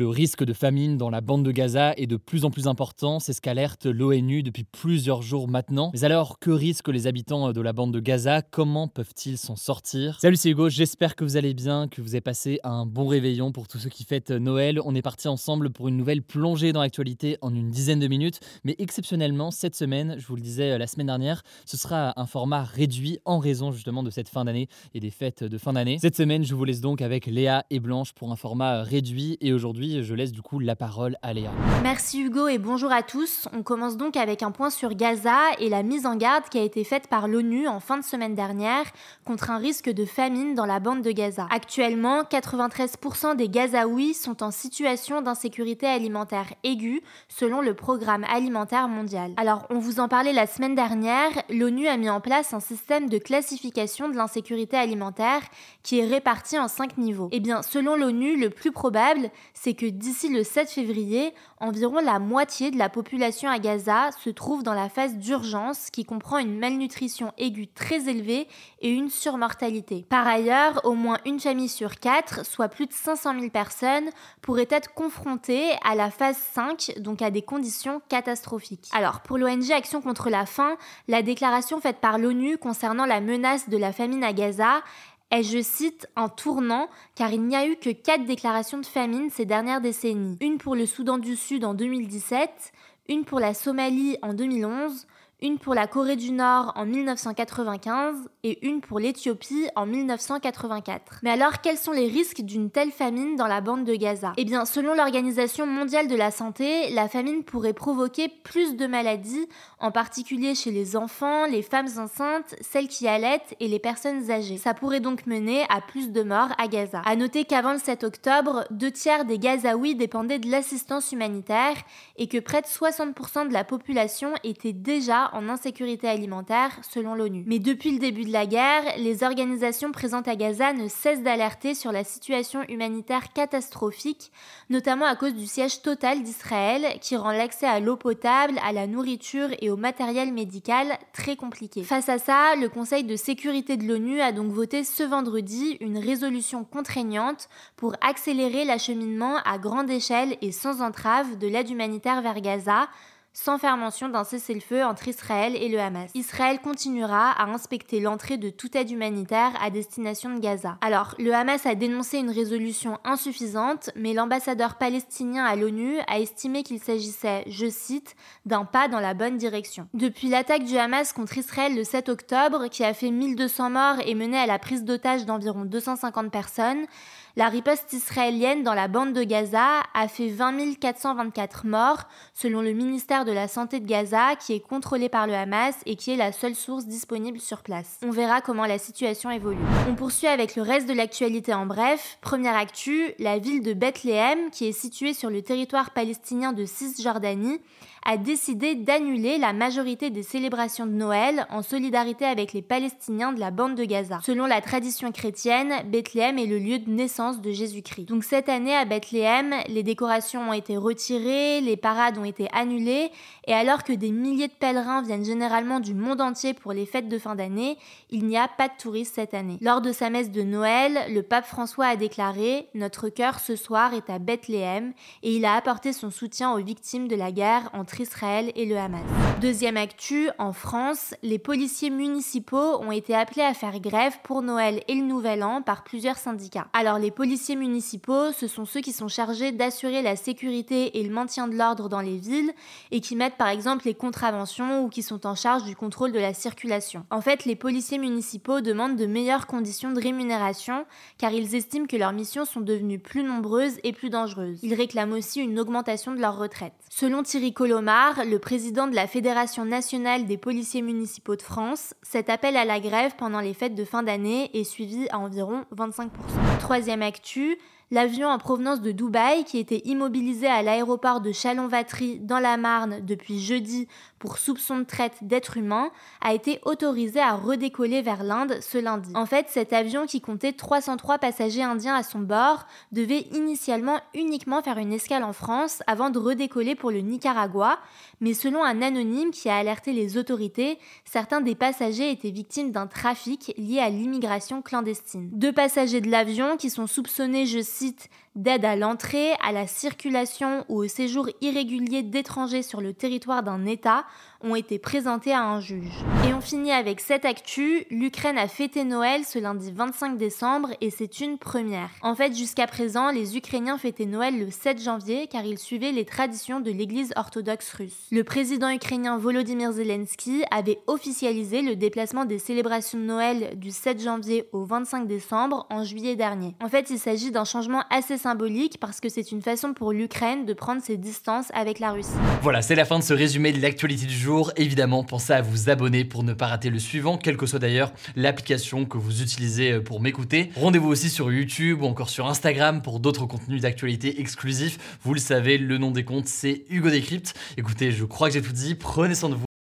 Le risque de famine dans la bande de Gaza est de plus en plus important, c'est ce qu'alerte l'ONU depuis plusieurs jours maintenant. Mais alors, que risquent les habitants de la bande de Gaza? Comment peuvent-ils s'en sortir? Salut, c'est Hugo, j'espère que vous allez bien, que vous avez passé un bon réveillon pour tous ceux qui fêtent Noël. On est parti ensemble pour une nouvelle plongée dans l'actualité en une dizaine de minutes. Mais exceptionnellement, cette semaine, je vous le disais la semaine dernière, ce sera un format réduit en raison justement de cette fin d'année et des fêtes de fin d'année. Cette semaine, je vous laisse donc avec Léa et Blanche pour un format réduit et aujourd'hui, je laisse du coup la parole à Léa. Merci Hugo et bonjour à tous. On commence donc avec un point sur Gaza et la mise en garde qui a été faite par l'ONU en fin de semaine dernière contre un risque de famine dans la bande de Gaza. Actuellement, 93% des Gazaouis sont en situation d'insécurité alimentaire aiguë selon le programme alimentaire mondial. Alors, on vous en parlait la semaine dernière, l'ONU a mis en place un système de classification de l'insécurité alimentaire qui est réparti en cinq niveaux. Eh bien, selon l'ONU, le plus probable, c'est que d'ici le 7 février, environ la moitié de la population à Gaza se trouve dans la phase d'urgence qui comprend une malnutrition aiguë très élevée et une surmortalité. Par ailleurs, au moins une famille sur quatre, soit plus de 500 000 personnes, pourrait être confrontée à la phase 5, donc à des conditions catastrophiques. Alors, pour l'ONG Action contre la faim, la déclaration faite par l'ONU concernant la menace de la famine à Gaza est, je cite, un tournant car il n'y a eu que quatre déclarations de famine ces dernières décennies. Une pour le Soudan du Sud en 2017, une pour la Somalie en 2011, une pour la Corée du Nord en 1995 et une pour l'Éthiopie en 1984. Mais alors, quels sont les risques d'une telle famine dans la bande de Gaza? Eh bien, selon l'Organisation mondiale de la santé, la famine pourrait provoquer plus de maladies, en particulier chez les enfants, les femmes enceintes, celles qui allaitent et les personnes âgées. Ça pourrait donc mener à plus de morts à Gaza. À noter qu'avant le 7 octobre, deux tiers des Gazaouis dépendaient de l'assistance humanitaire et que près de 60% de la population était déjà en insécurité alimentaire selon l'ONU. Mais depuis le début de la guerre, les organisations présentes à Gaza ne cessent d'alerter sur la situation humanitaire catastrophique, notamment à cause du siège total d'Israël qui rend l'accès à l'eau potable, à la nourriture et au matériel médical très compliqué. Face à ça, le Conseil de sécurité de l'ONU a donc voté ce vendredi une résolution contraignante pour accélérer l'acheminement à grande échelle et sans entrave de l'aide humanitaire vers Gaza sans faire mention d'un cessez-le-feu entre Israël et le Hamas. Israël continuera à inspecter l'entrée de toute aide humanitaire à destination de Gaza. Alors, le Hamas a dénoncé une résolution insuffisante, mais l'ambassadeur palestinien à l'ONU a estimé qu'il s'agissait, je cite, d'un pas dans la bonne direction. Depuis l'attaque du Hamas contre Israël le 7 octobre, qui a fait 1200 morts et mené à la prise d'otages d'environ 250 personnes, la riposte israélienne dans la bande de Gaza a fait 20 424 morts, selon le ministère de la Santé de Gaza, qui est contrôlé par le Hamas et qui est la seule source disponible sur place. On verra comment la situation évolue. On poursuit avec le reste de l'actualité en bref. Première actu, la ville de Bethléem, qui est située sur le territoire palestinien de Cisjordanie, a décidé d'annuler la majorité des célébrations de Noël en solidarité avec les Palestiniens de la bande de Gaza. Selon la tradition chrétienne, Bethléem est le lieu de naissance de Jésus-Christ. Donc cette année à Bethléem, les décorations ont été retirées, les parades ont été annulées, et alors que des milliers de pèlerins viennent généralement du monde entier pour les fêtes de fin d'année, il n'y a pas de touristes cette année. Lors de sa messe de Noël, le pape François a déclaré Notre cœur ce soir est à Bethléem, et il a apporté son soutien aux victimes de la guerre entre Israël et le Hamas. Deuxième actu, en France, les policiers municipaux ont été appelés à faire grève pour Noël et le Nouvel An par plusieurs syndicats. Alors les policiers municipaux, ce sont ceux qui sont chargés d'assurer la sécurité et le maintien de l'ordre dans les villes et qui mettent par exemple les contraventions ou qui sont en charge du contrôle de la circulation. En fait, les policiers municipaux demandent de meilleures conditions de rémunération car ils estiment que leurs missions sont devenues plus nombreuses et plus dangereuses. Ils réclament aussi une augmentation de leur retraite. Selon Thierry Colomb Omar, le président de la Fédération nationale des policiers municipaux de France, cet appel à la grève pendant les fêtes de fin d'année est suivi à environ 25%. Troisième actu, L'avion en provenance de Dubaï, qui était immobilisé à l'aéroport de Chalon-Vatry dans la Marne depuis jeudi pour soupçon de traite d'êtres humains, a été autorisé à redécoller vers l'Inde ce lundi. En fait, cet avion qui comptait 303 passagers indiens à son bord devait initialement uniquement faire une escale en France avant de redécoller pour le Nicaragua, mais selon un anonyme qui a alerté les autorités, certains des passagers étaient victimes d'un trafic lié à l'immigration clandestine. Deux passagers de l'avion qui sont soupçonnés, je cite, site d'aide à l'entrée, à la circulation ou au séjour irrégulier d'étrangers sur le territoire d'un État ont été présentés à un juge. Et on finit avec cette actu, l'Ukraine a fêté Noël ce lundi 25 décembre et c'est une première. En fait, jusqu'à présent, les Ukrainiens fêtaient Noël le 7 janvier car ils suivaient les traditions de l'église orthodoxe russe. Le président ukrainien Volodymyr Zelensky avait officialisé le déplacement des célébrations de Noël du 7 janvier au 25 décembre en juillet dernier. En fait, il s'agit d'un changement assez symbolique parce que c'est une façon pour l'Ukraine de prendre ses distances avec la Russie. Voilà, c'est la fin de ce résumé de l'actualité du jour. Évidemment, pensez à vous abonner pour ne pas rater le suivant, quelle que soit d'ailleurs l'application que vous utilisez euh, pour m'écouter. Rendez-vous aussi sur YouTube ou encore sur Instagram pour d'autres contenus d'actualité exclusifs. Vous le savez, le nom des comptes, c'est Hugo Décrypte. Écoutez, je crois que j'ai tout dit. Prenez soin de vous